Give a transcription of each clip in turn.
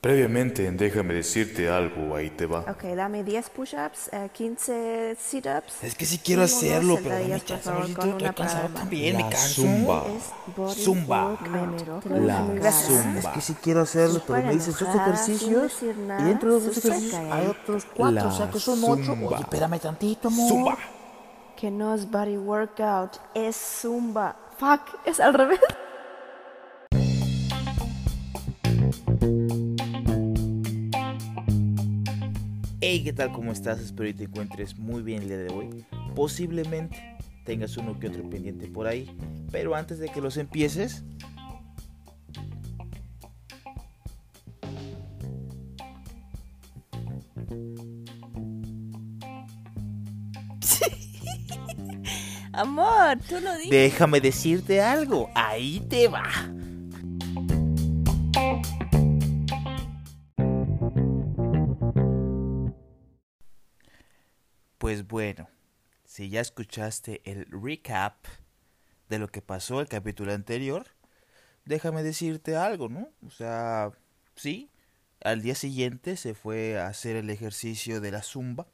Previamente, en déjame decirte algo, ahí te va. Ok, dame 10 push-ups, eh, 15 sit-ups. Es que sí quiero hacerlo, pero dame chance, favor, con estoy cansado también, me canso. zumba. Es body Zumba. La zumba. Es que sí quiero hacerlo, pero me dices dos ejercicios y dentro de los súper ejercicios hay otros cuatro, o sea que son ocho. Oye, espérame tantito, amor. Zumba. Que no es body workout, es zumba. Fuck, es al revés. Hey, ¿qué tal? ¿Cómo estás? Espero que te encuentres muy bien el día de hoy. Posiblemente tengas uno que otro pendiente por ahí, pero antes de que los empieces, Amor, tú lo dices. déjame decirte algo. Ahí te va. Pues bueno, si ya escuchaste el recap de lo que pasó el capítulo anterior, déjame decirte algo, ¿no? O sea, sí, al día siguiente se fue a hacer el ejercicio de la zumba,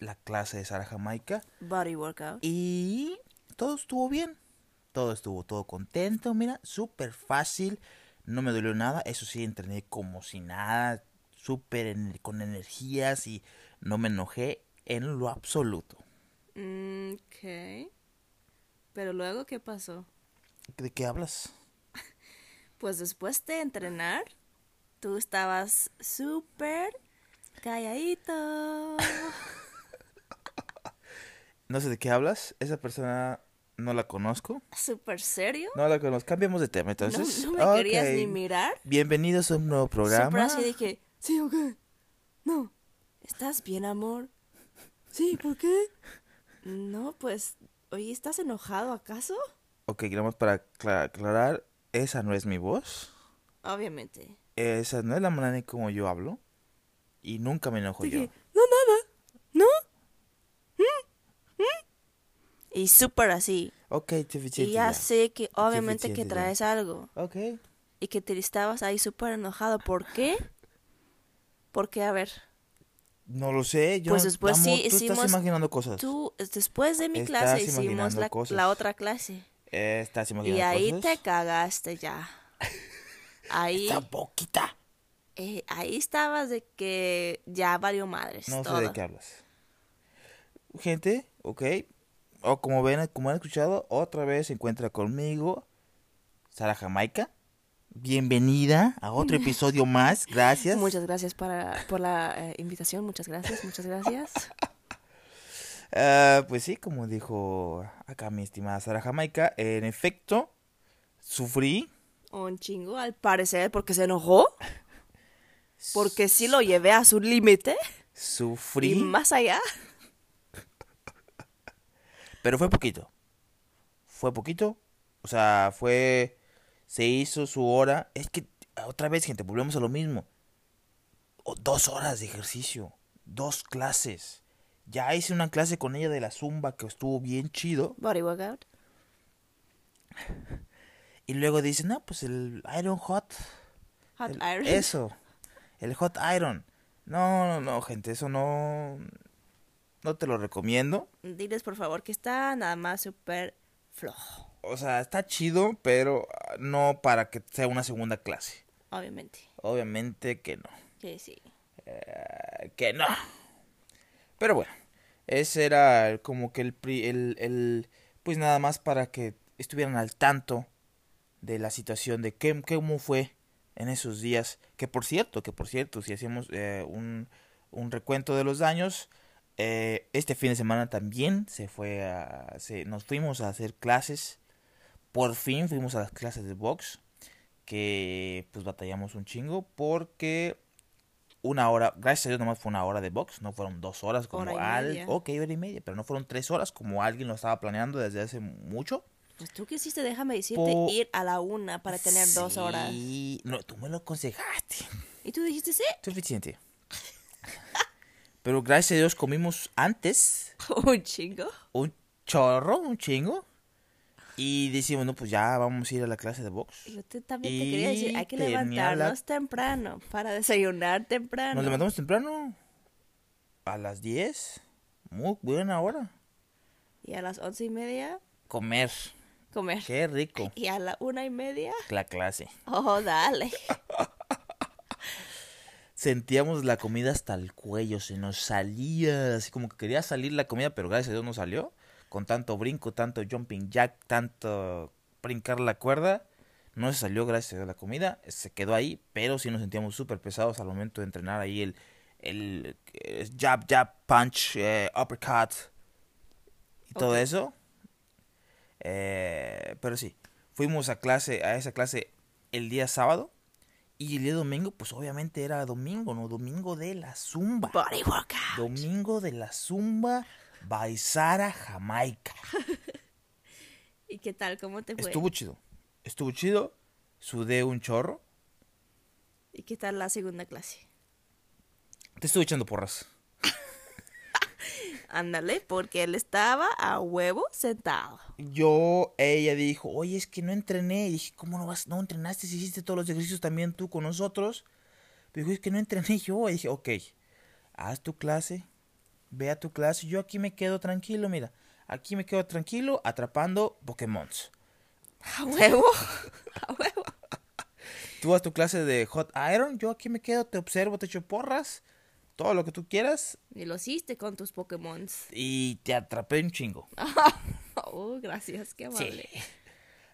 la clase de Sara Jamaica, Body workout. y todo estuvo bien. Todo estuvo todo contento, mira, súper fácil. No me dolió nada. Eso sí, entrené como si nada. Súper en- con energías y no me enojé en lo absoluto. Mm, ok. Pero luego, ¿qué pasó? ¿De qué hablas? Pues después de entrenar, tú estabas súper calladito. No sé de qué hablas. Esa persona no la conozco. ¿Súper serio? No la conozco. Cambiemos de tema No, entonces. no me querías Ok. ni mirar. Bienvenidos a un nuevo programa. así dije, ¿sí o qué? No. ¿Estás bien, amor? Sí, ¿por qué? No, pues, oye, ¿estás enojado acaso? Ok, queremos para acla- aclarar. Esa no es mi voz. Obviamente. Esa no es la manera en como yo hablo. Y nunca me enojo yo. No, nada. ¿No? ¿Mm? ¿Mm? Y súper así. Ok. Y ya ya. sé que obviamente que ya. traes algo. Ok. Y que te estabas ahí súper enojado. ¿Por qué? Porque, a ver, No lo sé. Yo, Pues después sí tú hicimos- estás imaginando cosas. tú, después de mi Estás clase hicimos la, la otra clase. Eh, estás imaginando Y ahí cosas. te cagaste ya. Ahí, Esta boquita. eh, ahí estabas de que ya valió madres. No todo. sé de qué hablas. Gente, ok. O como ven, como han escuchado, otra vez se encuentra conmigo Sara Jamaica. Bienvenida a otro episodio más. Gracias. Muchas gracias para, por la eh, invitación. Muchas gracias, muchas gracias. Ah, pues sí, como dijo acá mi estimada Sara Jamaica, en efecto, sufrí. Un chingo, al parecer, porque se enojó. Porque sí lo llevé a su límite. Sufrí. Y más allá. Pero fue poquito. Fue poquito. O sea, fue. Se hizo su hora. Es que, otra vez, gente, volvemos a lo mismo. O- dos horas de ejercicio. Dos clases. Ya hice una clase con ella de la zumba que estuvo bien chido. Body workout. Y luego dice, no, pues el Iron Hot. Hot el- iron. Eso. El Hot Iron. No, no, no, gente, eso no. No te lo recomiendo. Diles por favor que está nada más súper flojo. O sea, está chido, pero ah, no para que sea una segunda clase. Obviamente. Obviamente que no. Que sí. Eh, que no. Pero bueno, ese era como que el, pri- el, el- Pues nada más para que estuvieran al tanto de la situación, de qué, cómo fue en esos días. Que por cierto, que por cierto, si hacemos eh, un, un recuento de los daños, eh, este fin de semana también se fue a... Se, nos fuimos a hacer clases. Por fin fuimos a las clases de box. Que pues batallamos un chingo porque una hora, gracias a Dios nomás fue una hora de box, no fueron dos horas como Hora al, ok, hora y media, pero no fueron tres horas como alguien lo estaba planeando desde hace mucho. Pues tú quisiste, déjame decirte, Po- ir a la una para tener dos horas. Sí, no, tú me lo aconsejaste, Y tú dijiste sí. suficiente. pero gracias a Dios comimos antes Un chingo. un chorro, un chingo. Y decimos, no, pues ya vamos a ir a la clase de box. Yo te- también te quería decir, hay que Y la- levantarnos temprano para desayunar temprano. Nos levantamos temprano. A las 10. Muy buena hora. Y a las once y media, Comer. comer. Qué rico. Y a la una y media, La clase. oh, dale. Sentíamos la comida hasta el cuello, se nos salía, así como que quería salir la comida, pero gracias a Dios no salió. Con tanto brinco, tanto jumping jack, tanto brincar la cuerda, no se salió gracias a la comida, se quedó ahí, pero sí nos sentíamos súper pesados al momento de entrenar ahí el, el, eh, jab, jab, punch, eh, uppercut y todo eso. Eh, pero sí, fuimos a clase, a esa clase el día sábado. Y el día domingo, pues obviamente era domingo, ¿no? Domingo de la zumba. Body workout. Domingo de la zumba Baisara, Jamaica. ¿Y qué tal? ¿Cómo te fue? Estuvo chido. Estuvo chido. Sudé un chorro. ¿Y qué tal la segunda clase? Te estuve echando porras. Ándale, porque él estaba a huevo sentado. Yo, ella dijo, oye, es que no entrené. Y dije, ¿cómo no vas? No entrenaste si hiciste todos los ejercicios también tú con nosotros. Pero dijo, es que no entrené yo. Y dije, ok, haz tu clase, ve a tu clase. Yo aquí me quedo tranquilo, mira. Aquí me quedo tranquilo atrapando Pokémons. A huevo. A huevo. Tú haz tu clase de Hot Iron. Yo aquí me quedo, te observo, te echo porras. Todo lo que tú quieras. Y lo hiciste con tus Pokémon. Y te atrapé un chingo. Oh, gracias, qué amable.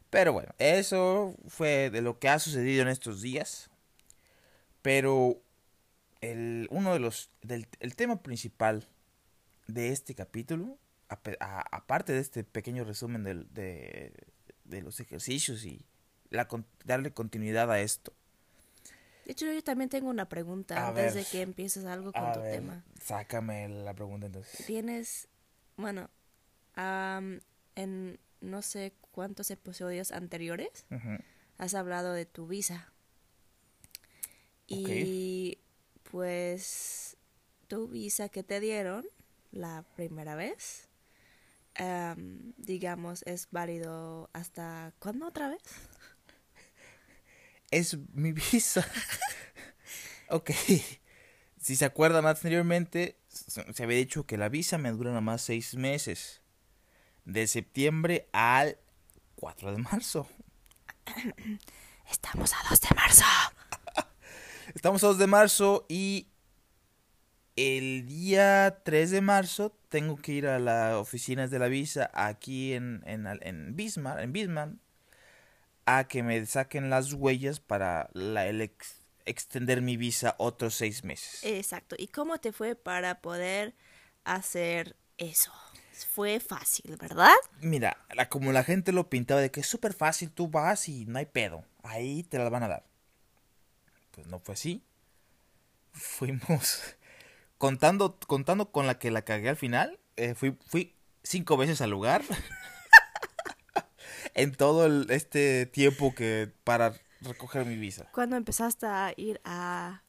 Pero bueno, eso fue de lo que ha sucedido en estos días. Pero el, uno de los. Del, el tema principal de este capítulo, aparte de este pequeño resumen de, de los ejercicios y la, darle continuidad a esto. De hecho, yo también tengo una pregunta A antes ver. de que empieces algo con tu ver, tema. sácame la pregunta entonces. Tienes, bueno, am, en no sé cuántos episodios anteriores has hablado de tu visa. Y pues tu visa que te dieron la primera vez, am, digamos, es válido hasta ¿cuándo otra vez? es mi visa. ok. Si se acuerdan anteriormente, se se había dicho que la visa me dura nada más seis meses. De septiembre al 4 de marzo. Estamos a 2 de marzo. Estamos a 2 de marzo y el día 3 de marzo tengo que ir a las oficinas de la visa aquí en, en, en Bismarck, en Bismarck, a que me saquen las huellas para la, el ex- extender mi visa otros seis meses. Exacto. ¿Y cómo te fue para poder hacer eso? Fue fácil, ¿verdad? Mira, la- como la gente lo pintaba de que es súper fácil, tú vas y no hay pedo, ahí te las van a dar. Pues no fue así. Fuimos contando, contando con la que la cagué al final. eh, fui, fui cinco veces al lugar. en todo el- este tiempo que para recoger mi visa. ¿Cuándo empezaste a ir a...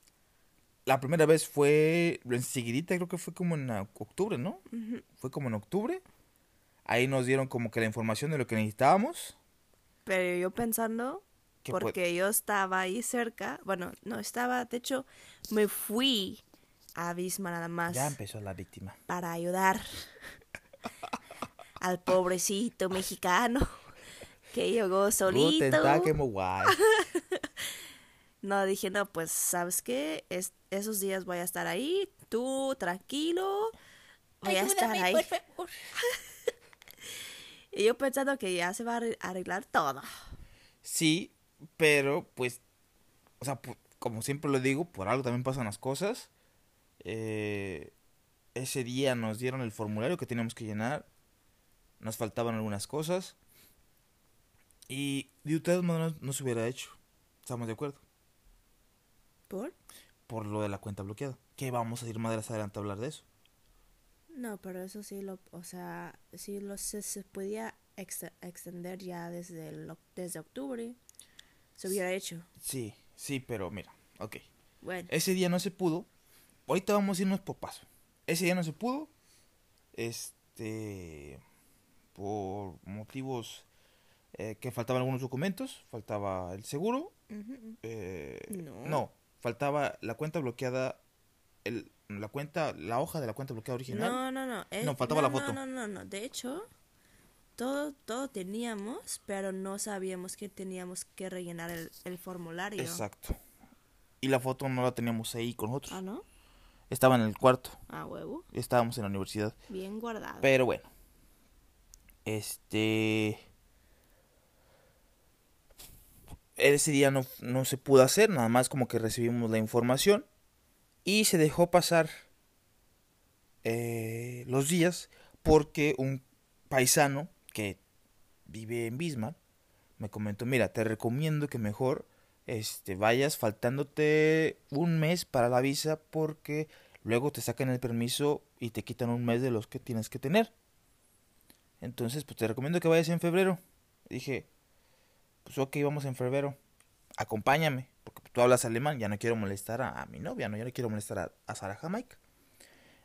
La primera vez fue enseguidita, creo que fue como en octubre, ¿no? Fue como en octubre. Ahí nos dieron como que la información de lo que necesitábamos. Pero yo pensando, porque yo estaba ahí cerca, bueno, no estaba, de hecho, me fui a Bismarck nada más Ya empezó la víctima. para ayudar al pobrecito mexicano que llegó solito. No, dije, no, pues, ¿sabes qué? Es, esos días voy a estar ahí, tú tranquilo, voy a estar ahí. Y yo pensando que ya se va a arre- arreglar todo. Sí, pero pues, o sea, como siempre lo digo, por algo también pasan las cosas. Eh, ese día nos dieron el formulario que teníamos que llenar. Nos faltaban algunas cosas. Y de ustedes no, no se hubiera hecho. Estamos de acuerdo. ¿Por? Por lo de la cuenta bloqueada. Que vamos a ir más adelante a hablar de eso. No, pero eso sí lo, o sea, sí lo se, se podía ex- extender ya desde el, desde octubre. Se hubiera hecho. Sí, sí, pero mira, ok. Bueno, Ese día no se pudo. Ahorita vamos a irnos por paso. Ese día no se pudo. Este. Por motivos eh, que faltaban algunos documentos, faltaba el seguro, eh, No. no, faltaba la cuenta bloqueada, el, la cuenta, la hoja de la cuenta bloqueada original. No, no, no. eh, No, faltaba la foto. No, no, no. De hecho, todo, todo teníamos, pero no sabíamos que teníamos que rellenar el, el formulario. Exacto. Y la foto no la teníamos ahí con nosotros. Ah, ¿no? Estaba en el cuarto, Ah, huevo. estábamos en la universidad. Bien guardado. Pero bueno. Este. Ese día no, no se pudo hacer, nada más como que recibimos la información. Y se dejó pasar eh, los días porque un paisano que vive en Bismarck me comentó, mira, te recomiendo que mejor este, vayas faltándote un mes para la visa porque luego te sacan el permiso y te quitan un mes de los que tienes que tener. Entonces, pues te recomiendo que vayas en febrero. Dije, pues ok, vamos en febrero. Acompáñame, porque tú hablas alemán, ya no quiero molestar a, mi novia, no, ya no quiero molestar a, a Sara Jamaica.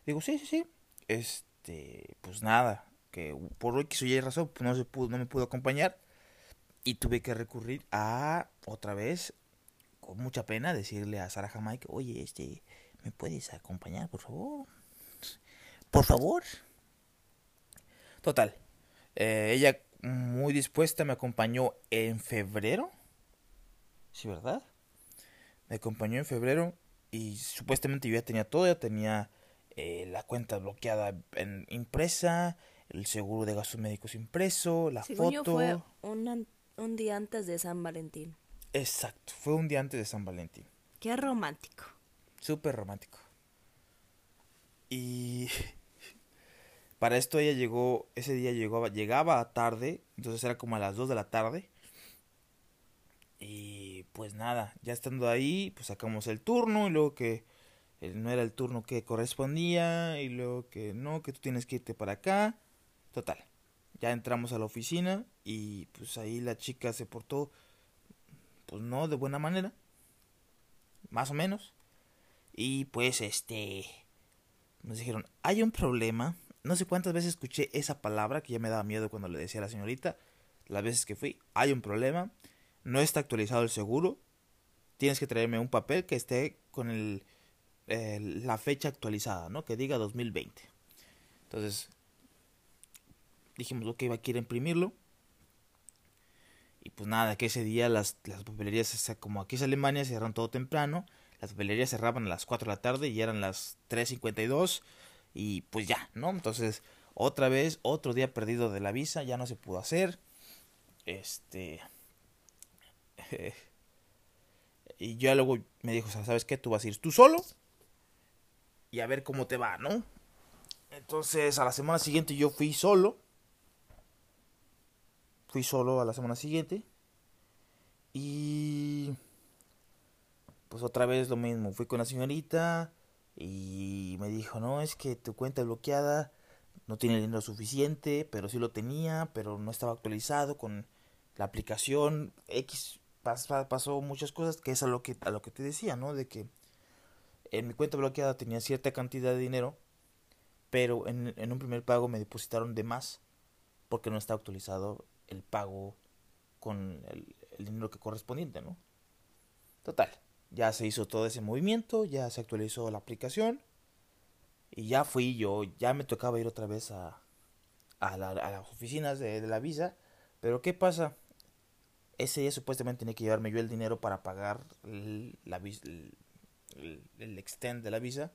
Digo, sí, sí, sí. Este, pues nada, que por X o Y razón, pues no se pudo, no me pudo acompañar. Y tuve que recurrir a otra vez, con mucha pena, decirle a Sara Jamaica, oye, este, ¿me puedes acompañar, por favor? Por favor. Total. eh, ella muy dispuesta me acompañó en febrero. Sí, ¿verdad? Me acompañó en febrero y supuestamente yo ya tenía todo, ya tenía eh, la cuenta bloqueada en impresa, el seguro de gastos médicos impreso, la Según yo foto. fue un, un día antes de San Valentín. Exacto, fue un día antes de San Valentín. Qué romántico. Súper romántico. Y para esto ella llegó, ese día llegó, llegaba tarde, entonces era como a las 2 de la tarde. Y pues nada, ya estando ahí, pues sacamos el turno y luego que eh, no era el turno que correspondía y luego que no, que tú tienes que irte para acá. Total, ya entramos a la oficina y pues ahí la chica se portó, pues no de buena manera, más o menos. Y pues este nos dijeron, hay un problema. No sé cuántas veces escuché esa palabra que ya me daba miedo cuando le decía a la señorita. Las veces que fui, hay un problema. No está actualizado el seguro. Tienes que traerme un papel que esté con el, el- la fecha actualizada, ¿no? Que diga 2020. Entonces, dijimos, ok, va a querer imprimirlo. Y pues nada, que ese día las, las papelerías, como aquí es Alemania, cerraron todo temprano. Las papelerías cerraban a las 4 de la tarde y eran las 3.52 y pues ya, ¿no? Entonces, otra vez, otro día perdido de la visa, ya no se pudo hacer. Este... y ya luego me dijo, ¿sabes qué? Tú vas a ir tú solo y a ver cómo te va, ¿no? Entonces, a la semana siguiente yo fui solo. Fui solo a la semana siguiente. Y pues otra vez lo mismo, fui con la señorita y me dijo, no, es que tu cuenta bloqueada, no tiene dinero suficiente, pero sí lo tenía, pero no estaba actualizado con la aplicación X, pas- pa- pasó muchas cosas, que es a lo que, a lo que te decía, ¿no? De que en mi cuenta bloqueada tenía cierta cantidad de dinero, pero en, en un primer pago me depositaron de más, porque no está actualizado el pago con el, dinero que correspondiente, ¿no? Total, ya se hizo todo ese movimiento, ya se actualizó la aplicación y ya fui yo, ya me tocaba ir otra vez a, a, la- a las oficinas de, la visa, pero ¿qué pasa? Ese día supuestamente tenía que llevarme yo el dinero para pagar el, la, el extend de la visa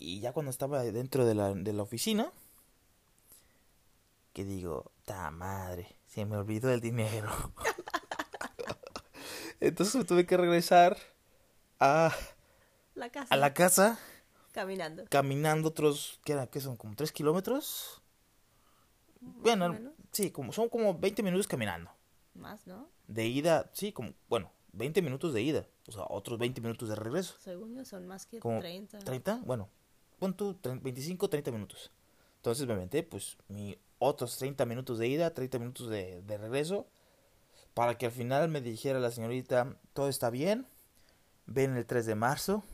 y ya cuando estaba dentro de la, de la oficina, que digo, ta madre, se me olvidó el dinero. Entonces me tuve que regresar a, La casa. a la casa Caminando. caminando otros, ¿qué era? ¿Qué son? ¿Como 3 kilómetros? Bueno, sí, como, son como 20 minutos caminando. Más, ¿no? De ida, sí, como, bueno, 20 minutos de ida. O sea, otros 20 minutos de regreso. Según yo son más que Como 30. 30, bueno, pon tú tre- 25, 30 minutos. Entonces me aventé, pues, mi otros 30 minutos de ida, 30 minutos de, regreso, para que al final me dijera la señorita, todo está bien, ven el 3 de marzo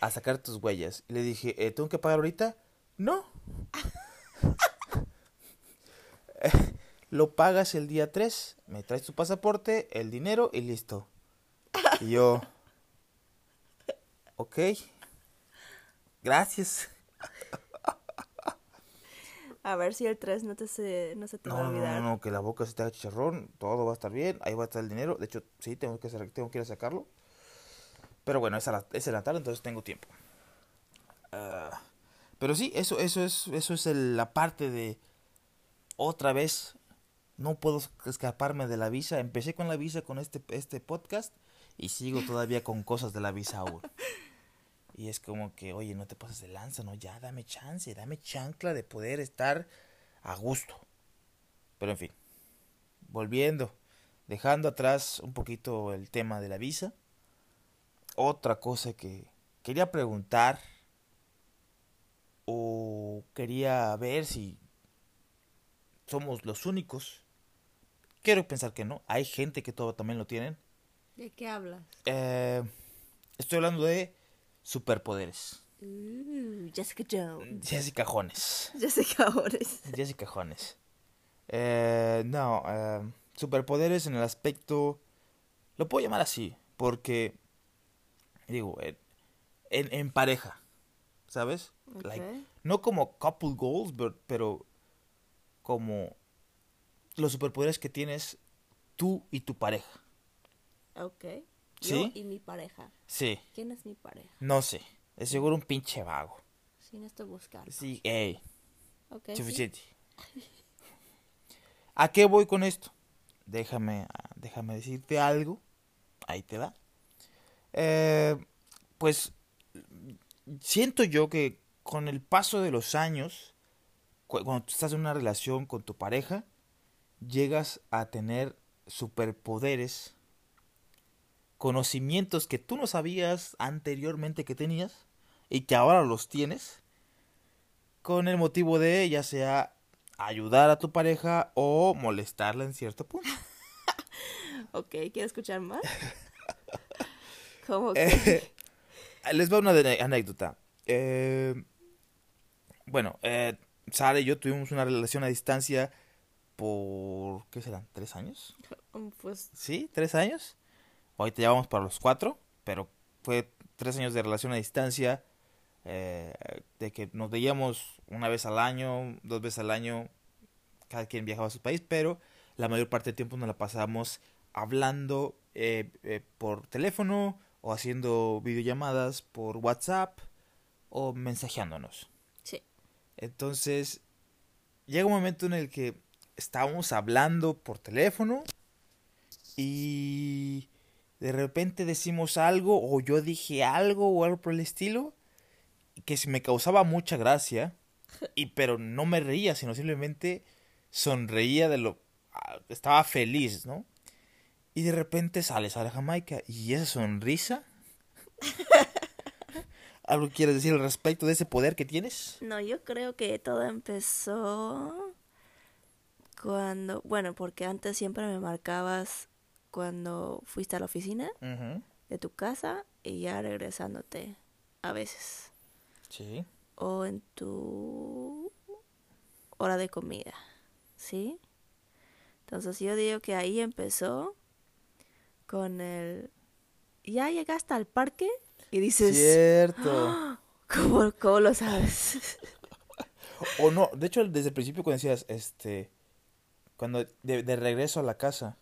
a sacar tus huellas. Le dije, "Eh, ¿tengo que pagar ahorita? No. lo pagas el día 3, me traes tu pasaporte, el dinero y listo. Y yo, ok, gracias. A ver si el 3 no, te se, no se te va a No, no, olvidar. no, no, que la boca se te haga chicharrón, todo va a estar bien, ahí va a estar el dinero. De hecho, sí, tengo que, tengo que ir a sacarlo. Pero bueno, es, la, es la tarde, entonces tengo tiempo. Ah, pero sí, eso, eso es, eso es el- la parte de otra vez. No puedo escaparme de la visa. Empecé con la visa con este, este podcast y sigo todavía con cosas de la visa aún. Y es como que, oye, no te pases de lanza, no, ya dame chance, dame chancla de poder estar a gusto. Pero en fin, volviendo, dejando atrás un poquito el tema de la visa. Otra cosa que quería preguntar o quería ver si somos los únicos. Quiero pensar que no. Hay gente que todo también lo tienen. ¿De qué hablas? Eh, estoy hablando de superpoderes. Uh, Jessica Jones. Jessica Jones. Jessica Jones. Jessica Jones. Eh, no, eh, superpoderes en el aspecto... Lo puedo llamar así, porque... Digo, en, en, en pareja, ¿sabes? Like, no como couple goals, but- pero como los superpoderes que tienes tú y tu pareja. Ok. ¿Sí? Yo y mi pareja. Sí, ¿Quién es mi pareja? no sé. Es seguro un pinche vago. Sí, no estoy buscando. Sí, ey. Ok. sí. Suficiente. ¿A qué voy con esto? Déjame, déjame decirte algo. Ahí te va. Eh, pues siento yo que con el paso de los años, cu- cuando tú estás en una relación con tu pareja, llegas a tener superpoderes, conocimientos que tú no sabías anteriormente que tenías y que ahora los tienes con el motivo de ya sea ayudar a tu pareja o molestarla en cierto punto. Ok, ¿quieres escuchar más? ¿Cómo que? Eh, les va una anécdota. Eh, bueno, eh, Sara y yo tuvimos una relación a distancia por, ¿qué serán? ¿Tres años? Pues ¿Sí? ¿Tres años? Ahorita ya vamos para los cuatro, pero fue tres años de relación a distancia, eh, de que nos veíamos una vez al año, dos veces al año, cada quien viajaba a su país, pero la mayor parte del tiempo nos la pasábamos hablando eh, eh, por teléfono o haciendo videollamadas por WhatsApp o mensajeándonos. sí. Entonces, llega un momento en el que estábamos hablando por teléfono y de repente decimos algo o yo dije algo o algo por el estilo que se me causaba mucha gracia y pero no me reía, sino simplemente sonreía de lo estaba feliz, ¿no? Y de repente sale Sara Jamaica y esa sonrisa ¿Algo quieres decir al respecto de ese poder que tienes? No, yo creo que todo empezó cuando, bueno, porque antes siempre me marcabas cuando fuiste a la oficina de tu casa y ya regresándote a veces. Sí. O en tu hora de comida, ¿sí? Entonces yo digo que ahí empezó con el... ¿Ya llegaste al parque? Y dices... Cierto. ¿Cómo, cómo lo sabes? O no, de hecho desde el principio cuando decías, este, cuando de, de regreso a la casa,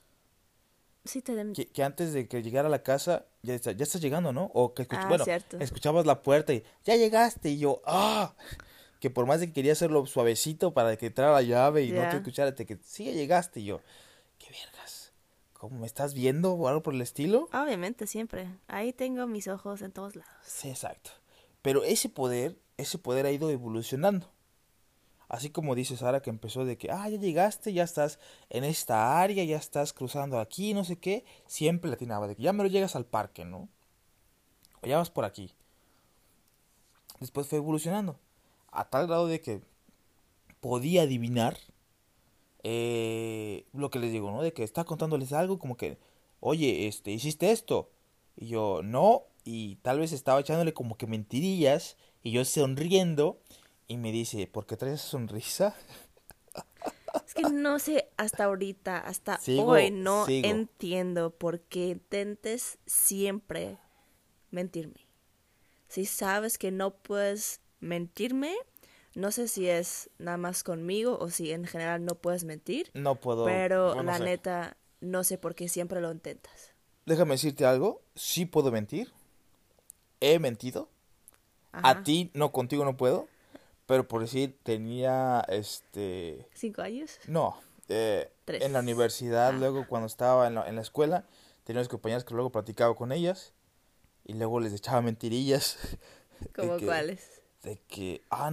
sí, te... que, que antes de que llegara a la casa, ya, está, ya estás llegando, ¿no? O que escuch- Ah, bueno, cierto. escuchabas la puerta y ya llegaste y yo, ah, que por más de que quería hacerlo suavecito para que entrara la llave y no te escuchara, te que sí ya llegaste y yo, qué vergas, ¿cómo me estás viendo o algo por el estilo? Obviamente, siempre. Ahí tengo mis ojos en todos lados. Sí, exacto. Pero ese poder, ese poder ha ido evolucionando. Así como dice Sara que empezó de que, ah, ya llegaste, ya estás en esta área, ya estás cruzando aquí, no sé qué, siempre le atinaba de que ya me lo llegas al parque, ¿no? O ya vas por aquí. Después fue evolucionando. A tal grado de que podía adivinar eh, lo que les digo, ¿no? De que está contándoles algo como que, oye, este, hiciste esto. Y yo, no. Y tal vez estaba echándole como que mentirillas. Y yo sonriendo. Y me dice, ¿por qué traes esa sonrisa? Es que no sé hasta ahorita, hasta Sigo, hoy, no sigo. entiendo por qué intentes siempre mentirme. Si sabes que no puedes mentirme, no sé si es nada más conmigo o si en general no puedes mentir, No puedo. pero no la sé. neta no sé por qué siempre lo intentas. Déjame decirte algo. Sí puedo mentir. He mentido. Ajá. A ti, no, contigo no puedo. Pero por decir, tenía este. ¿Cinco años? No, eh, Tres. en la universidad, Ah. luego cuando estaba en la, en la escuela, tenía unas compañeras que luego platicaba con ellas y luego les echaba mentirillas. de ¿Como que- cuáles? De que, ah,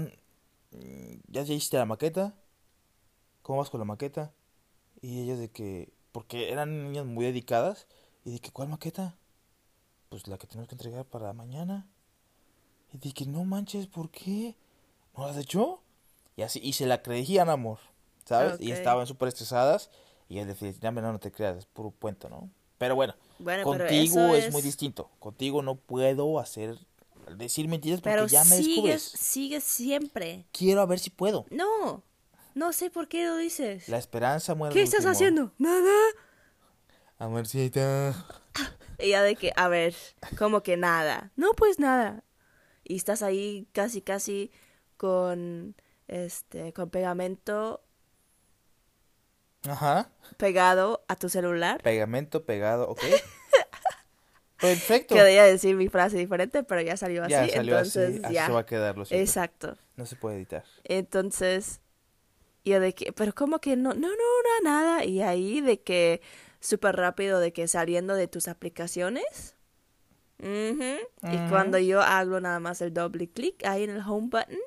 ¿ya ya hiciste la maqueta? ¿Cómo vas con la maqueta? Y ellas de que, porque eran niñas muy dedicadas, y de que, ¿cuál maqueta? Pues la que tenemos que entregar para mañana. Y de que, no manches, ¿por qué? ¿No has hecho? Y así, y se la creían, amor, ¿sabes? Y estaban súper estresadas, y él decía, no, no, te creas, es puro cuento, ¿no? Pero bueno, Bueno, pero contigo eso es... es- muy distinto. Contigo no puedo hacer, decir mentiras porque Pero ya me sigues, descubres. sigues siempre. Quiero a ver si puedo. No, no sé por qué lo dices. La esperanza muere ¿Qué estás último. haciendo? Nada. Amorcita. Y ya de que, a ver, como que nada. No, pues nada. Y estás ahí casi, casi con, este, con pegamento Ajá. pegado a tu celular. Pegamento pegado, ok. Perfecto. Quería decir mi frase diferente, pero ya salió así. Ya salió entonces, así. Ya. se va a quedar, lo. Exacto. No se puede editar. Entonces, yo de que, pero como que no, no, no, no, nada. Y ahí de que súper rápido de que saliendo de tus aplicaciones. Y cuando yo hago nada más el doble clic ahí en el home button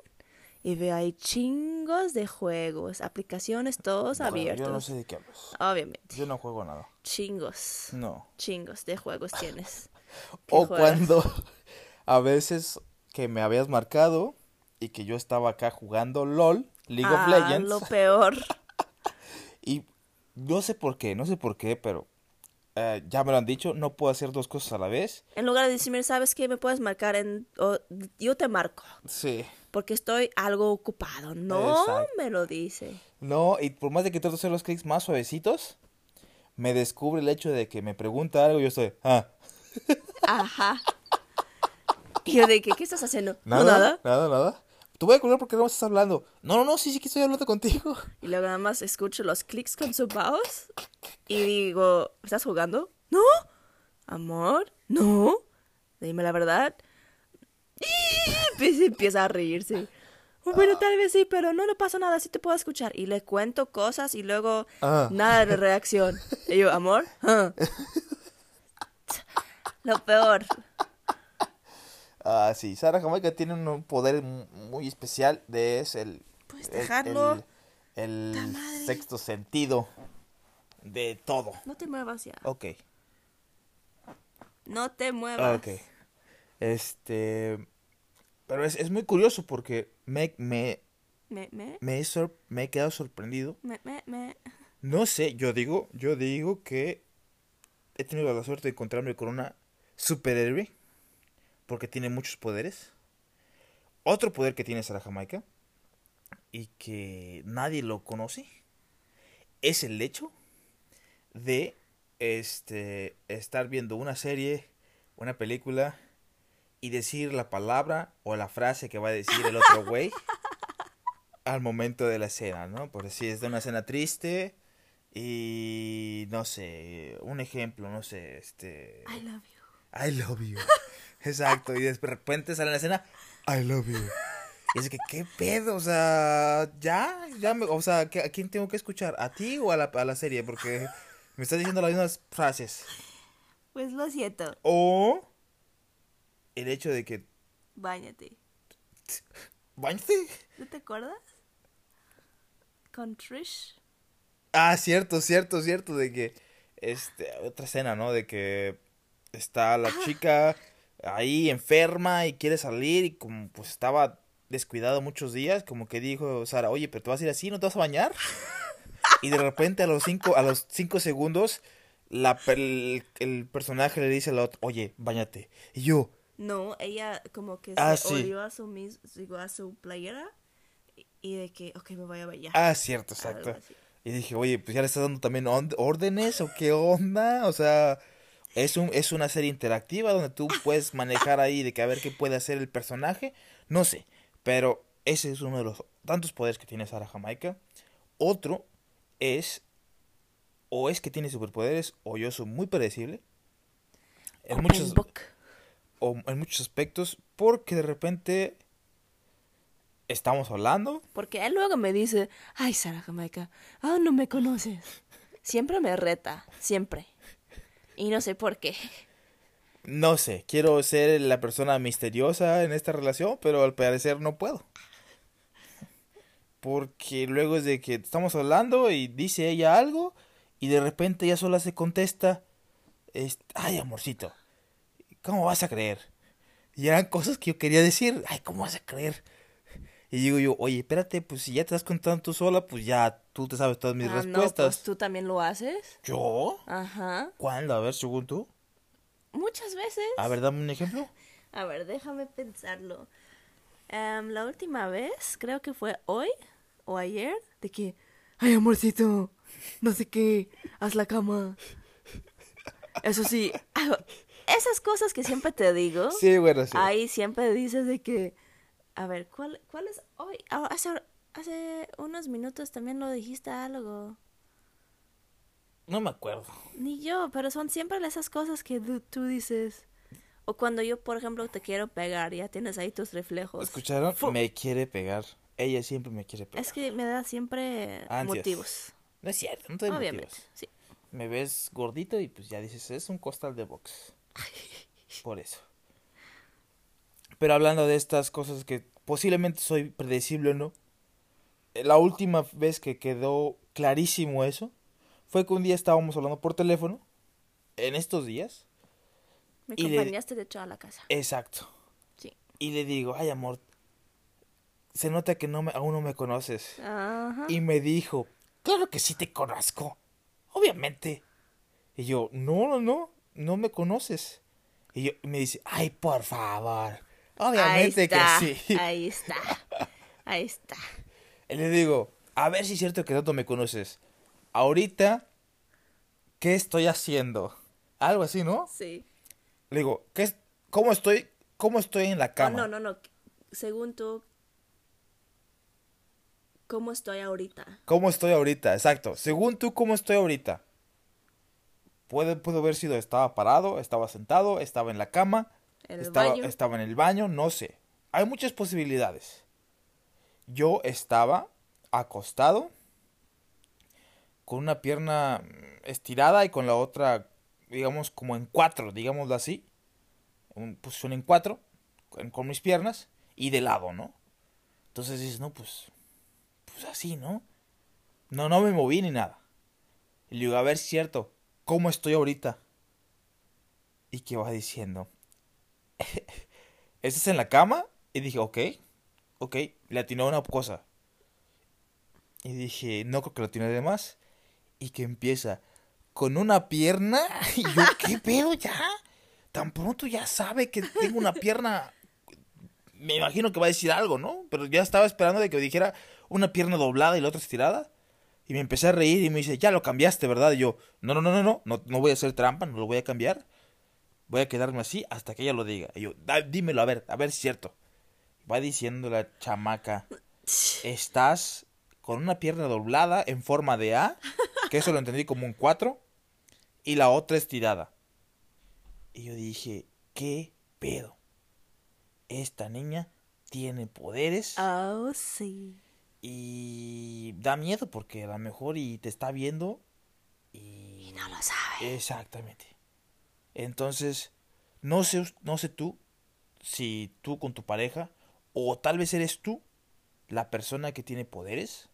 y veo ahí chingos de juegos, aplicaciones todos Bueno, abiertos. Yo no sé de qué hablas. Obviamente, Yo no juego nada. chingos, No. chingos de juegos tienes. ¿Qué O juegas? cuando a veces que me habías marcado y que yo estaba acá jugando LOL, League of Ah, Legends. Lo peor. Y no sé por qué, no sé por qué, pero eh, ya me lo han dicho, no puedo hacer dos cosas a la vez. En lugar de decirme, ¿sabes qué? Me puedes marcar en... o yo te marco. Sí. Porque estoy algo ocupado. No Exacto. me lo dice. No, y por más de que trato de hacer los clics más suavecitos, me descubre el hecho de que me pregunta algo y yo estoy, ah, Ajá. Y yo de que, ¿qué estás haciendo? nada, No, nada. nada, nada. Te voy a colgar porque no estás hablando. No, no, no, sí, sí que estoy hablando contigo. Y luego nada más escucho los clics con su mouse y digo, ¿estás jugando? No. Amor, no. Dime la verdad. Y empieza a reírse. "Oh, Bueno, tal vez sí, pero no le pasa nada, sí te puedo escuchar. Y le cuento cosas y luego Ah. nada de reacción. Y yo, amor, ah". lo peor. Ah, sí, Sara Jamaica tiene un poder muy especial de es el... Puedes el- dejarlo. El, el sexto sentido de todo. No te muevas ya. Ok, No te muevas. ok. Este... Pero es, es muy curioso porque me, me, Me, me, me, he sor- me he quedado sorprendido me, me, me. No sé, yo digo, yo digo que he tenido la suerte de encontrarme con una superhéroe porque tiene muchos poderes. Otro poder que tiene Sara Jamaica y que nadie lo conoce es el hecho de este estar viendo una serie, una película y decir la palabra o la frase que va a decir el otro güey al momento de la escena, ¿no? Por si es de una escena triste y no sé, un ejemplo, no sé, este I love you. I love you. Exacto, y de repente sale en la escena I love you. Y es que qué pedo, o sea, ya, ya me, o sea, ¿qué- ¿a quién tengo que escuchar? ¿A ti o a la, a la serie? Porque me estás diciendo las mismas frases. Pues lo siento. O el hecho de que Báñate. ¿Bañate? ¿No te acuerdas? Con Trish. Ah, cierto, cierto, cierto, de que, este, otra escena, ¿no? De que está la chica ahí enferma y quiere salir y como pues estaba descuidado muchos días, como que dijo Sara, oye, pero te vas a ir así, ¿no te vas a bañar? Y de repente a los cinco, a los cinco segundos, la, el, el personaje le dice al otro, oye, bañate. Y yo, No, ella como que Ah, se sí. a su, mis, digo, a su playera y- de que, ok, me voy a bañar. ah, cierto, exacto. Y dije, oye, pues ya le estás dando también órdenes o qué onda. O sea, es, un, es una serie interactiva donde tú puedes manejar ahí de que a ver qué puede hacer el personaje. No sé, pero ese es uno de los tantos poderes que tiene Sara Jamaica. Otro es, o es que tiene superpoderes, o yo soy muy predecible. En Open muchos, book. O en muchos aspectos, porque de repente estamos hablando Porque él luego me dice, ay, Sara Jamaica, ah, no me conoces. Siempre me reta, siempre. Y no sé por qué. No sé, quiero ser la persona misteriosa en esta relación, pero al parecer no puedo. Porque luego es de que estamos hablando y dice ella algo y de repente ella sola se contesta, es, ay amorcito, ¿cómo vas a creer? Y eran cosas que yo quería decir, ay, ¿cómo vas a creer? Y digo yo, oye, espérate, pues si ya te estás contando tú sola, pues ya tú te sabes todas mis Ah, no, respuestas. pues tú también lo haces. ¿Yo? Ajá. ¿Cuándo? A ver, según tú. Muchas veces. A ver, dame un ejemplo. A ver, déjame pensarlo. Em, la última vez, creo que fue hoy o ayer, de que, ay, amorcito, no sé qué, haz la cama. Eso sí, ah, esas cosas que siempre te digo, Sí, bueno, sí. ahí siempre dices de que, a ver, ¿cuál, cuál es hoy? Ah, hace, hace unos minutos también lo dijiste algo. No me acuerdo. Ni yo, pero son siempre esas cosas que tú, dices. O cuando yo, por ejemplo, te quiero pegar, ya tienes ahí tus reflejos. ¿Escucharon? Fu- Me quiere pegar. Ella siempre me quiere pegar. Es que me da siempre Ansias. motivos. No es cierto, no te Obviamente, motivos. sí. Me ves gordito y pues ya dices, es un costal de box. Por eso. Pero hablando de estas cosas que posiblemente soy predecible o no, eh, la última vez que quedó clarísimo eso fue que un día estábamos hablando por teléfono, en estos días. Me Y le- acompañaste de hecho a la casa. Exacto. Sí. Y le digo, ay amor, se nota que no me, aún no me conoces. Ajá. Y me dijo, claro que sí te conozco. Obviamente. Y yo, no, no, no, no me conoces. Y yo, me dice, ay, por favor. Obviamente que sí. Ahí está. Ahí está. Y le digo, a ver si es cierto que tanto me conoces. Ahorita, ¿qué estoy haciendo? Algo así, ¿no? Sí. Le digo, ¿qué es, ¿cómo estoy? ¿Cómo estoy en la cama? no, no, no. Según tú, ¿cómo estoy ahorita? ¿Cómo estoy ahorita? Exacto. Según tú, ¿cómo estoy ahorita? Puede, pudo haber sido, estaba parado, estaba sentado, estaba en la cama, ¿En el estaba, estaba en el baño, no sé. Hay muchas posibilidades. Yo estaba acostado, con una pierna estirada y con la otra, digamos, como en cuatro, digámoslo así. Un, posición en cuatro, con, con mis piernas, y de lado, ¿no? Entonces dices, no, pues, pues así, ¿no? No, no me moví ni nada. Y le digo, a ver, cierto, ¿cómo estoy ahorita? Y que va diciendo, ¿estás en la cama? Y dije, ok, ok, le atinó una cosa. Y dije, no creo que lo tiene de más. Y que empieza con una pierna. Y yo, ¿qué pedo ya? Tan pronto ya sabe que tengo una pierna. Me imagino que va a decir algo, ¿no? Pero ya estaba esperando de que dijera una pierna doblada y la otra estirada. Y me empecé a reír y me dice, ya lo cambiaste, ¿verdad? Y yo, no, no, no, no, no, no, no voy a hacer trampa, no lo voy a cambiar. Voy a quedarme así hasta que ella lo diga. Y yo, "Da- dímelo, a ver, a ver si es cierto. Va diciendo la chamaca, estás con una pierna doblada en forma de A, que eso lo entendí como un 4, y la otra estirada. Y yo dije, ¿qué pedo? Esta niña tiene poderes Oh, sí. Y da miedo porque a lo mejor y te está viendo y No lo sabe. Exactamente. Entonces, no sé, no sé tú si tú con tu pareja o tal vez eres tú la persona que tiene poderes.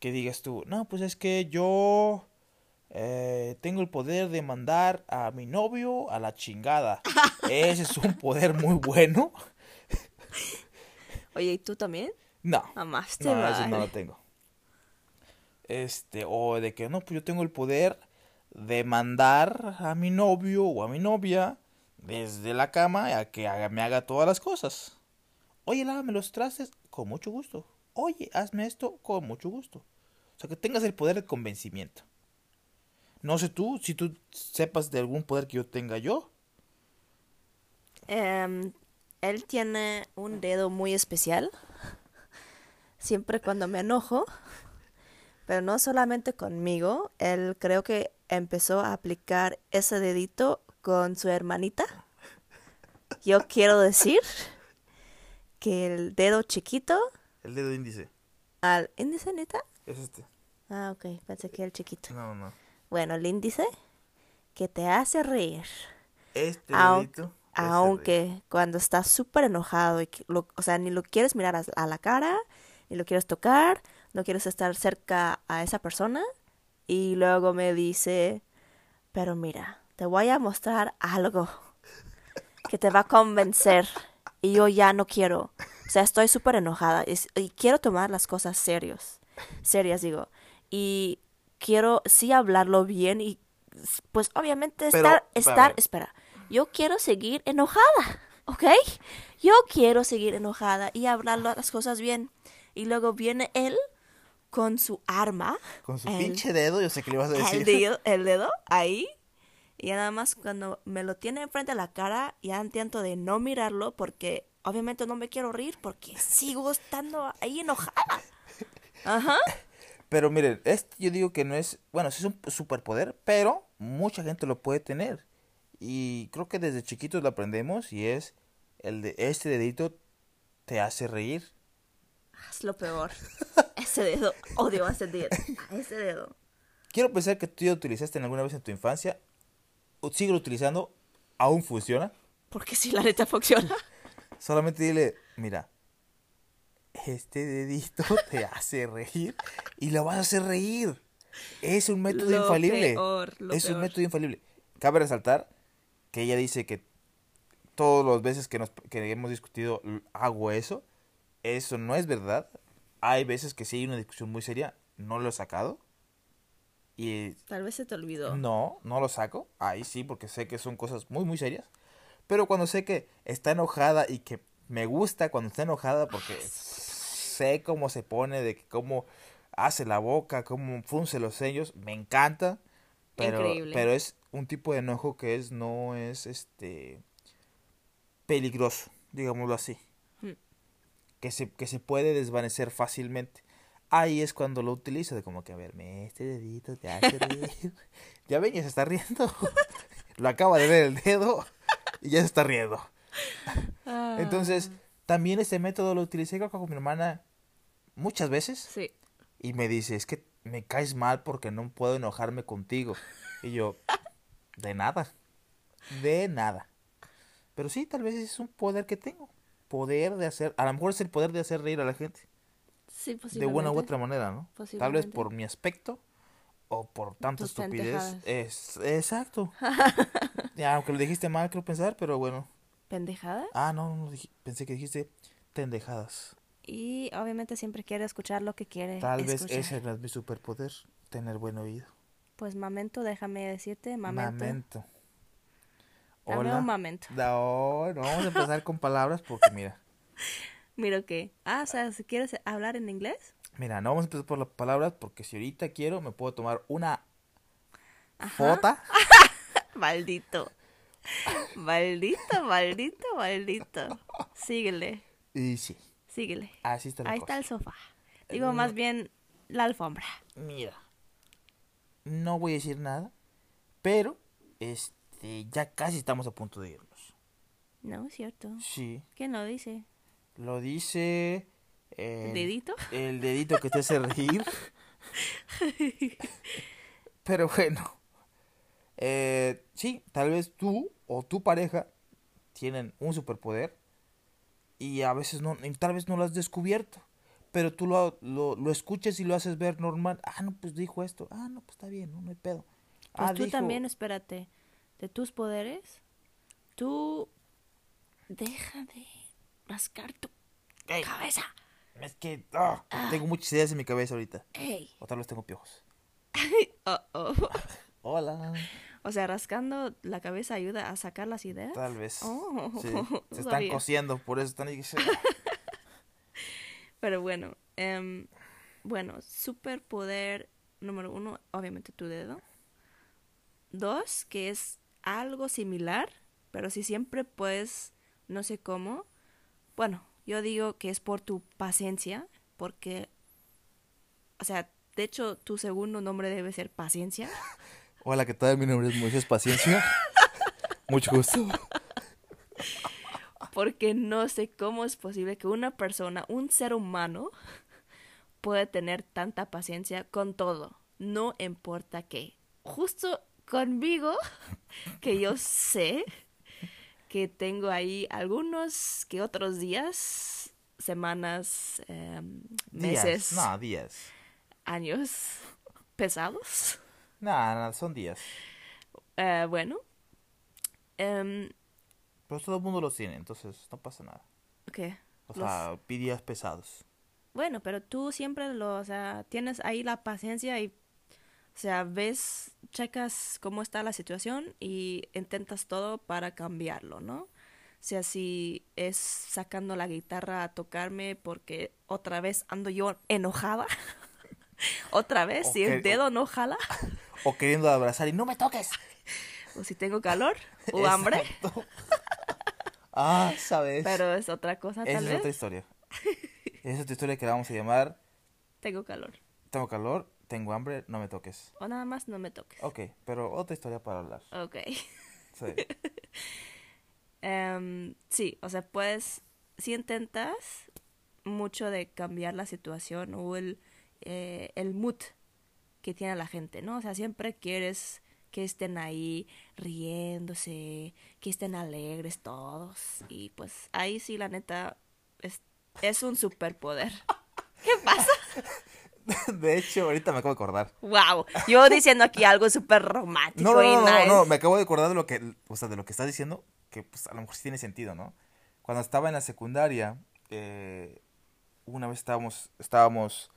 Que digas tú, no, pues es que yo eh, tengo el poder de mandar a mi novio a la chingada. Ese es un poder muy bueno. Oye, ¿y tú también? No. Amaste, No, ese vale. no lo tengo. Este, o de que no, pues yo tengo el poder de mandar a mi novio o a mi novia desde la cama a que haga- me haga todas las cosas. Oye, lávame los trastes, con mucho gusto. Oye, hazme esto, con mucho gusto. O sea, que tengas el poder de convencimiento. No sé tú, si tú sepas de algún poder que yo tenga yo. Em, él tiene un dedo muy especial. Siempre cuando me enojo. Pero no solamente conmigo. Él creo que empezó a aplicar ese dedito con su hermanita. Yo quiero decir que el dedo chiquito El dedo índice. al índice neta. Es este. Ah, ok, pensé que el chiquito. No, no. Bueno, el índice que te hace reír. Este Aun- dedito. reír. aunque cuando estás súper enojado y que lo- o sea, ni lo quieres mirar a, a la cara, ni lo quieres tocar, no quieres estar cerca a esa persona y luego me dice, pero mira, te voy a mostrar algo que te va a convencer y yo ya no quiero, o sea, estoy súper enojada y quiero tomar las cosas serios, serias digo, y quiero sí hablarlo bien y pues obviamente Pero, estar, estar, espera, yo quiero seguir enojada, ¿ok? Yo quiero seguir enojada y hablar las cosas bien. Y luego viene él con su arma. Con su el- pinche dedo, yo sé que le ibas a decir. el dedo, el dedo ahí. Y nada más cuando me lo tiene enfrente de la cara, ya intento de no mirarlo porque obviamente no me quiero reír porque sigo estando ahí enojada. Ajá. Pero miren, este yo digo que no es, bueno, sí es un superpoder, pero mucha gente lo puede tener. Y creo que desde chiquitos lo aprendemos y es el de este dedito te hace reír. Es lo peor. Ese dedo. Odio a ese dedo. A ese dedo. Quiero pensar que tú ya lo utilizaste en alguna vez en tu infancia. O sigue utilizando, aún funciona. Porque si la neta funciona. Solamente dile, mira, este dedito te hace reír y lo vas a hacer reír. Es un método Lo infalible. peor, lo es un método infalible. Cabe resaltar que ella dice que todas las veces que, nos, que hemos discutido hago eso. Eso no es verdad. Hay veces que sí hay una discusión muy seria, no lo he sacado. Y Tal vez se te olvidó. no, no lo saco. Ahí sí, porque sé que son cosas muy, muy serias. Pero cuando sé que está enojada y que me gusta cuando está enojada porque sé cómo se pone, de que cómo hace la boca, cómo frunce los sellos, me encanta. Pero, Increíble. pero es un tipo de enojo que es, no es este peligroso, digámoslo así. Que se, que se puede desvanecer fácilmente. Ahí es cuando lo utilizo, de como que, a ver, me este dedito te hace reír. ya ven, ya se está riendo. lo acaba de ver el dedo y ya se está riendo. Ah, Entonces, también este método lo utilicé con mi hermana muchas veces. Sí. Y me dice, es que me caes mal porque no puedo enojarme contigo. Y yo, de nada. De nada. Pero sí, tal vez es un poder que tengo. Poder de hacer, a lo mejor es el poder de hacer reír a la gente. Sí, De buena u otra manera, ¿no? Tal vez por mi aspecto o por tanta Tus estupidez. pendejadas. Es, exacto. ya, aunque lo dijiste mal, creo pensar, pero bueno. ¿Pendejada? Ah, no, no, pensé que dijiste tendejadas. Y obviamente siempre quiere escuchar lo que quiere Tal vez ese es mi superpoder, tener buen oído. Pues mamento, déjame decirte, mamento. Mamento. Dame Hola. un mamento. No, no vamos a empezar con palabras porque mira, Mira qué. Ah, o sea, si quieres hablar en inglés. mira, no vamos a empezar por las palabras porque si ahorita quiero me puedo tomar una Ajá. foto Maldito. Maldito, maldito, maldito. Síguele, y sí, síguele. así está la Ahí cosa. está el sofá. Digo más bien la alfombra. Mira, no voy a decir nada, pero este ya casi estamos a punto de irnos. No, es cierto. Sí, ¿Quién lo dice? lo dice el, ¿El dedito? el dedito que te hace reír. Pero bueno, eh, sí, tal vez tú o tu pareja tienen un superpoder y a veces no, tal vez no lo has descubierto, pero tú lo, lo, lo escuchas y lo haces ver normal. Ah, no, pues dijo esto. Ah, no, pues está bien, no, no hay pedo. Pues ah, tú dijo- también, espérate. De tus poderes, tú deja de rascar tu Ey, cabeza. es que ah, tengo muchas ideas en mi cabeza ahorita. Ey. O tal vez tengo piojos. Oh, oh. Hola. O sea, rascando la cabeza ayuda a sacar las ideas. Tal vez. Oh, Sí, se están sabía. cosiendo, por eso están. Pero bueno, em, bueno, superpoder número uno, obviamente tu dedo. Dos, que es algo similar, pero si siempre puedes, no sé cómo. Bueno, yo digo que es por tu paciencia, porque, o sea, de hecho, tu segundo nombre debe ser paciencia. Hola, ¿qué tal? Mi nombre es Moisés Paciencia. Mucho gusto. Porque no sé cómo es posible que una persona, un ser humano, puede tener tanta paciencia con todo. No importa qué. Justo conmigo, que yo sé que tengo ahí algunos que otros días, semanas, em, meses. Días. No, días. Años pesados. No, no, son días. Eh, bueno. em, Pero todo el mundo los tiene, entonces no pasa nada. ¿Qué? O Los- sea, días pesados. Bueno, pero tú siempre lo, o sea, tienes ahí la paciencia y, o sea, ves, checas cómo está la situación y intentas todo para cambiarlo, ¿no? O sea, si es sacando la guitarra a tocarme porque otra vez ando yo enojada, otra vez, si Ok, el dedo no jala, O queriendo abrazar y no me toques. o si tengo calor o hambre. Ah, sabes. pero es otra cosa Esa tal es vez. otra historia. Esa es otra historia que la vamos a llamar Tengo calor. Tengo calor, tengo hambre, no me toques. O nada más no me toques. Ok, pero otra historia para hablar. Ok. Sí. Em, sí, o sea, puedes, si intentas mucho de cambiar la situación o el, eh, el mood que tiene la gente, ¿no? O sea, siempre quieres que estén ahí riéndose, que estén alegres todos. Y pues ahí sí, la neta, es, es un superpoder. ¿Qué pasa? De hecho, ahorita me acabo de acordar. Wow, yo diciendo aquí algo súper romántico No, no, y no, nice. no, me acabo de acordar de lo que, o sea, de lo que estás diciendo, que pues a lo mejor sí tiene sentido, ¿no? Cuando estaba en la secundaria, eh, una vez estábamos, estábamos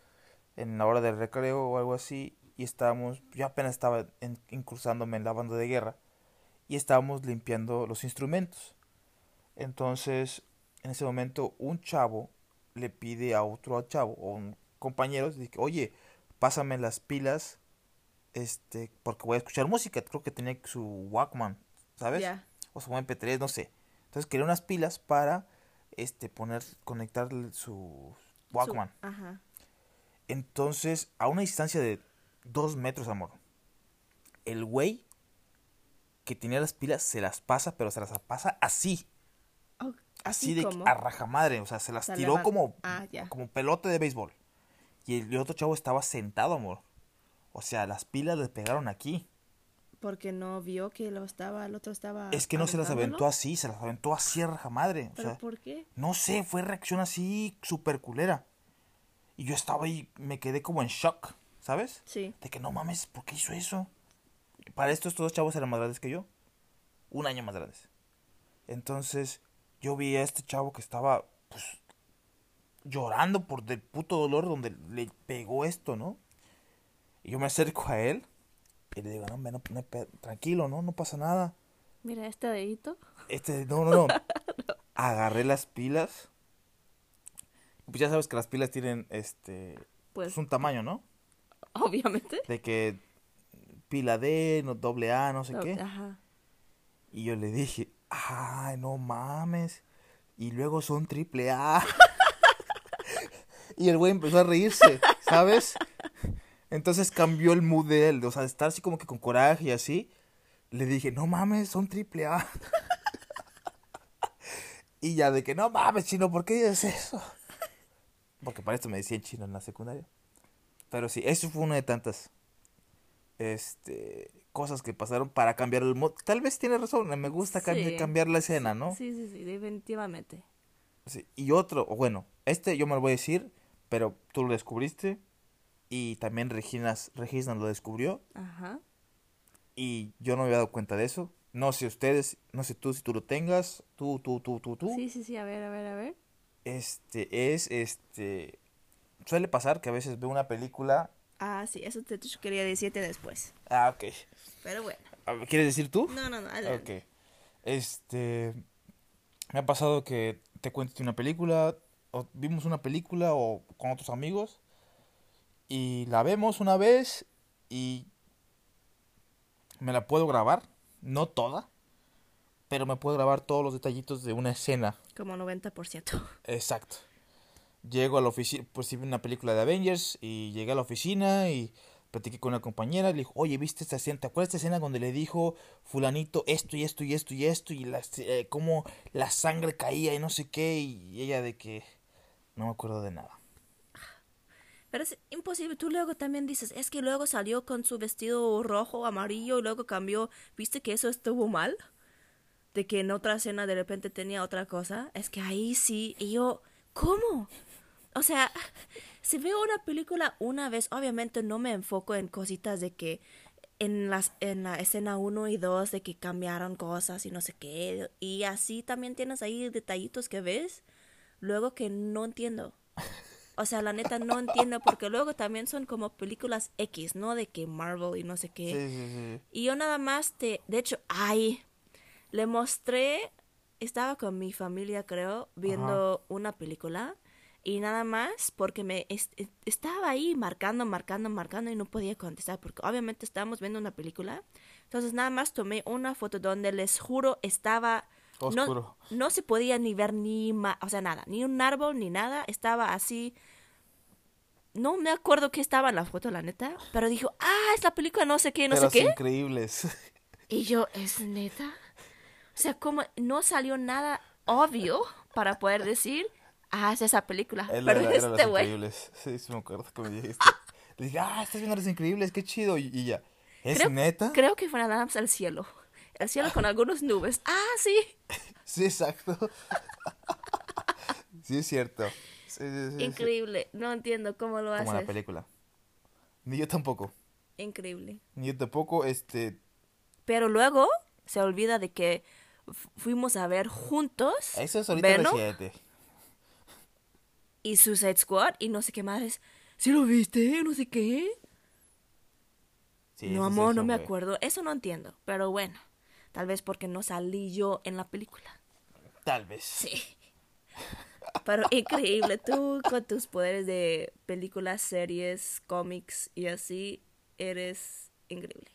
en la hora del recreo o algo así, y estábamos, yo apenas estaba en- incursándome en la banda de guerra, y estábamos limpiando los instrumentos. Entonces, en ese momento, un chavo le pide a otro chavo, o un compañero, dice, oye, pásame las pilas este, porque voy a escuchar música, creo que tenía su Walkman, ¿sabes? O su MP3, no sé. Entonces quería unas pilas para este poner conectar su Walkman. Su- Ajá. Entonces, a una distancia de dos metros, amor, el güey que tenía las pilas se las pasa, pero se las pasa así, Oh, así, de como? a rajamadre, o sea, se las Se tiró como Ah, como pelote de béisbol. Y el otro chavo estaba sentado, amor. O sea, las pilas le pegaron aquí. Porque no vio que lo estaba, el otro estaba. Es que no se las aventó así, se las aventó así a raja madre. O ¿Pero sea, por qué? no sé, fue reacción así súper culera. Y yo estaba ahí, me quedé como en shock, ¿sabes? Sí. De que no mames, ¿por qué hizo eso? Para esto estos dos chavos eran más grandes que yo. Un año más grandes. Entonces, yo vi a este chavo que estaba, pues, llorando por del puto dolor donde le pegó esto, ¿no? Y yo me acerco a él y le digo, no, no, no tranquilo, ¿no? No pasa nada. Mira este dedito. Este, no, no, no. Agarré las pilas. Pues ya sabes que las pilas tienen, este, Pues, es un tamaño, ¿no? obviamente. De que pila D, no, doble A, no sé qué. Ajá. Y yo le dije, ay, no mames. Y luego son triple A. y el güey empezó a reírse, ¿sabes? Entonces cambió el mood de él, o sea, de estar así como que con coraje y así. Le dije, no mames, son triple A. y ya de que, no mames, chino, ¿por qué dices eso? Porque para esto me decían chino en la secundaria. Pero sí, eso fue una de tantas este cosas que pasaron para cambiar el mood. Tal vez tiene razón, me gusta Sí. cambiar la escena, ¿no? Sí, sí, sí, definitivamente. Sí, Y otro, bueno, este yo me lo voy a decir, pero tú lo descubriste y también Regina, Regina lo descubrió Ajá. y yo no me había dado cuenta de eso. No sé ustedes, no sé tú si tú lo tengas, tú, tú, tú, tú, tú. Sí, sí, sí, a ver, a ver, a ver. Este es, este, suele pasar que a veces veo una película. Ah, sí, eso te quería decirte después. Ah, ok. Pero bueno. ¿Quieres decir tú? No, no, no, adelante. Ok. Este. Me ha pasado que te cuento una película, o vimos una película, o con otros amigos, Y la vemos una vez y me la puedo grabar, no toda, pero me puedo grabar todos los detallitos de una escena. Como 90%. Exacto. Llego a la oficina, pues vi una película de Avengers y llegué a la oficina y platiqué con una compañera, le dijo, oye, ¿viste esta escena? ¿Te acuerdas de esta escena donde le dijo fulanito esto y esto y esto y esto y la, eh, cómo la sangre caía y no sé qué y ella de que no me acuerdo de nada. Pero es imposible. Tú luego también dices, es que luego salió con su vestido rojo, amarillo, y luego cambió. ¿Viste que eso estuvo mal? De que en otra escena de repente tenía otra cosa. Es que ahí sí. Y yo, ¿cómo? O sea, si veo una película una vez, obviamente no me enfoco en cositas de que en, las, en la escena 1 y 2 de que cambiaron cosas y no sé qué. Y así también tienes ahí detallitos que ves. Luego que no entiendo. O sea, la neta no entiendo porque luego también son como películas X, ¿no? De que Marvel y no sé qué. Sí, sí, sí. Y yo nada más te, de hecho, ay, le mostré, estaba con mi familia creo, viendo una película y nada más porque me estaba ahí marcando, marcando, marcando y no podía contestar porque obviamente estábamos viendo una película. Entonces nada más tomé una foto donde les juro estaba Oscuro. No, no se podía ni ver ni ma o sea, nada, ni un árbol ni nada, estaba así. No me acuerdo qué estaba en la foto, la neta, pero dijo, ah, es la película no sé qué, no sé qué. increíbles. Y yo, ¿es neta? O sea, como no salió nada obvio para poder decir, ah, es esa película. Era, pero era, este Los güey. Increíbles. Sí, sí me acuerdo que me dijiste. Le dije, ah, estás viendo Los Increíbles, qué chido. Y, y ya, ¿es Creo- neta? Creo que fue nada más al cielo. El cielo con algunas nubes. Ah, sí. Sí, exacto. sí, es cierto. Sí, sí, sí, sí. Increíble. No entiendo cómo lo Como la haces. película. Ni yo tampoco. Increíble. Ni yo tampoco, este... Pero luego se olvida de que fu- fuimos a ver juntos Eso es ahorita Venom reciente. y Suicide Squad y no sé qué más. ¿Sí lo viste? No sé qué. Sí, no, eso es amor, no me acuerdo. Eso no entiendo. Pero bueno, tal vez porque no salí yo en la película. Tal vez. Sí. Pero increíble, tú con tus poderes de películas, series, cómics y así, eres increíble.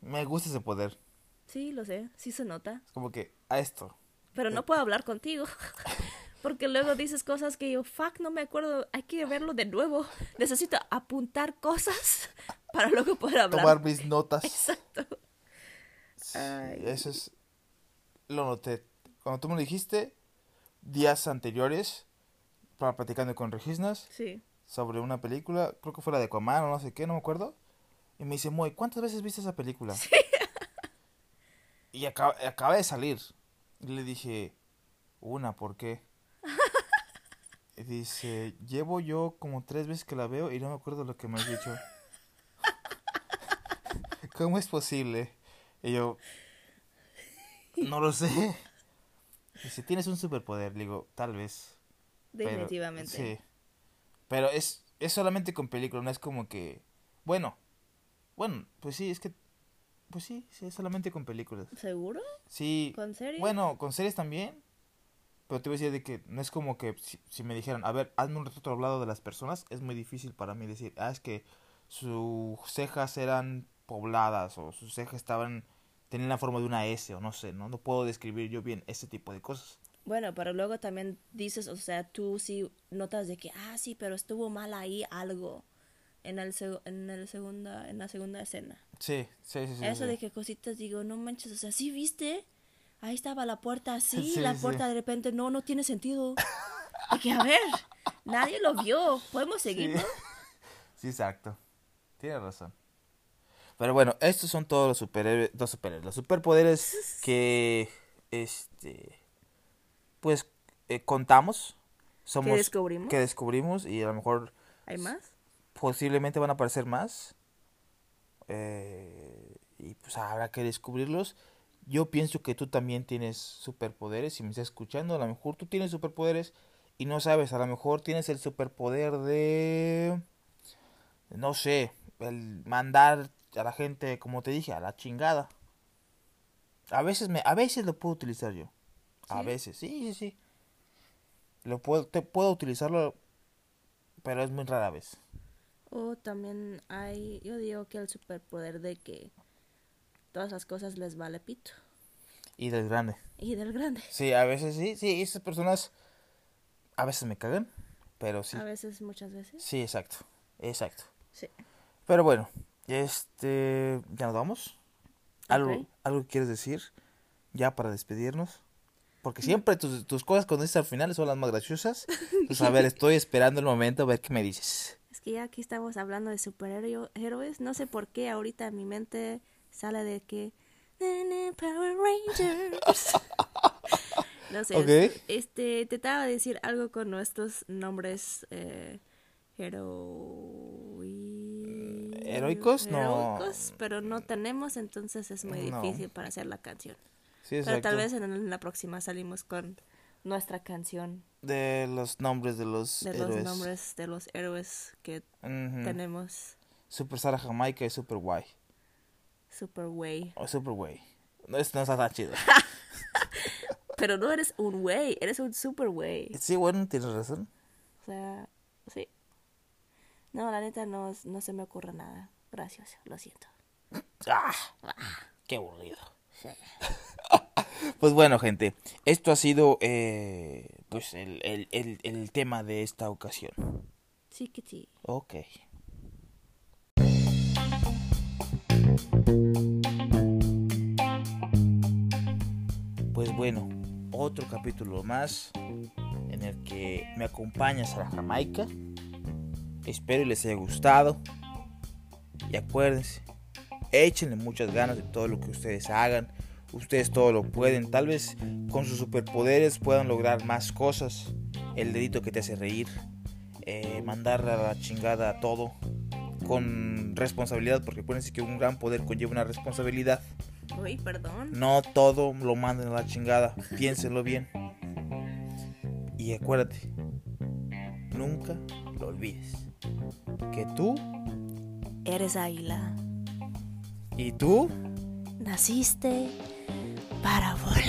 Me gusta ese poder. Sí, lo sé, sí se nota. Es como que, a esto. Pero no puedo hablar contigo. Porque luego dices cosas que yo, fuck, no me acuerdo, hay que verlo de nuevo. Necesito apuntar cosas para luego poder hablar. Tomar mis notas. Exacto. Sí. Eso es. Lo noté. Cuando tú me lo dijiste, días anteriores, para platicando con Regisnas Sí. sobre una película, creo que fue la de Aquaman o no sé qué, no me acuerdo. Y me dice, Moy, ¿cuántas veces viste esa película? Y acaba, acaba de salir. Y le dije, una, ¿por qué? Y dice, llevo yo como tres veces que la veo y no me acuerdo lo que me has dicho. ¿Cómo es posible? Y yo, no lo sé. Dice, tienes un superpoder. Le digo, tal vez. pero- Definitivamente. sí. Pero es, es solamente con películas, no es como que... Bueno, bueno, pues sí, es que... Pues sí, sí, es solamente con películas. ¿Seguro? Sí. ¿Con series? Bueno, con series también. Pero te voy a decir de que no es como que si, si me dijeran, a ver, hazme un retrato hablado de las personas, es muy difícil para mí decir, ah, es que sus cejas eran pobladas o sus cejas estaban, tenían la forma de una S o no sé, ¿no? No puedo describir yo bien ese tipo de cosas. Bueno, pero luego también dices, o sea, tú sí notas de que, ah, sí, pero estuvo mal ahí algo en el, en el segunda, en la segunda escena. Sí, sí, sí. sí, Eso sí. de que cositas digo, no manches, o sea, sí viste, ahí estaba la puerta así, Sí, la sí. puerta de repente, no, no tiene sentido. De que, a ver, nadie lo vio, podemos seguir, ¿no? Sí, exacto. Tienes razón. Pero bueno, estos son todos los superhéroes, los superhéroes, los superpoderes que, este, pues, eh, contamos. Somos, descubrimos? Que descubrimos y a lo mejor ¿Hay más? posiblemente van a aparecer más. Eh, y pues habrá que descubrirlos. Yo pienso que tú también tienes superpoderes. Si me estás escuchando, a lo mejor tú tienes superpoderes y no sabes. A lo mejor tienes el superpoder de. No sé, el mandar a la gente, como te dije, a la chingada. A veces, me, a veces lo puedo utilizar yo. A veces, sí, sí, sí. Lo puedo, te, puedo utilizarlo pero es muy rara vez. O también hay, yo digo que el superpoder de que todas las cosas les vale pito. Y del grande. Y del grande. Sí, a veces sí, sí, esas personas a veces me cagan, pero sí. A veces, muchas veces. Sí, exacto, exacto. Sí. Pero bueno, este, ya nos vamos. ¿Algo, Ok. ¿Algo que quieres decir ya para despedirnos? Porque siempre tus, tus cosas cuando dices al final son las más graciosas. Pues a ver, estoy esperando el momento a ver qué me dices. Es que ya aquí estamos hablando de superhéroes. No sé por qué ahorita en mi mente sale de que... "Nene, Power Rangers. no sé. Ok. es- Este, intentaba decir algo con nuestros nombres eh, heroi- ¿Heroicos? No. pero no tenemos, entonces es muy No. difícil para hacer la canción. Sí, Pero tal vez en, en la próxima salimos con nuestra canción De los nombres de los de héroes. los nombres de los héroes que tenemos. Super Sara Jamaica y Super Guay. Super Way. O Super Way. No, esto no está tan chido. Pero no eres un way, eres un super way. sí, bueno, tienes razón. O sea, sí. No, la neta no, no se me ocurre nada. Gracias, lo siento. ¡Ah! ¡Qué aburrido! Pues bueno, gente, esto ha sido eh, pues el, el, el, el tema de esta ocasión. Sí que sí. Ok. Pues bueno, otro capítulo más en el que me acompañas a la Jamaica. Espero les haya gustado. Y acuérdense, échenle muchas ganas de todo lo que ustedes hagan. Ustedes todo lo pueden. Tal vez con sus superpoderes puedan lograr más cosas. El dedito que te hace reír. eh, mandar a la chingada a todo. Con responsabilidad. Porque acuérdense que un gran poder conlleva una responsabilidad. Uy, perdón. No todo lo manden a la chingada. Piénsenlo bien. Y acuérdate. Nunca lo olvides. Que tú Eres águila. y tú Naciste para volar.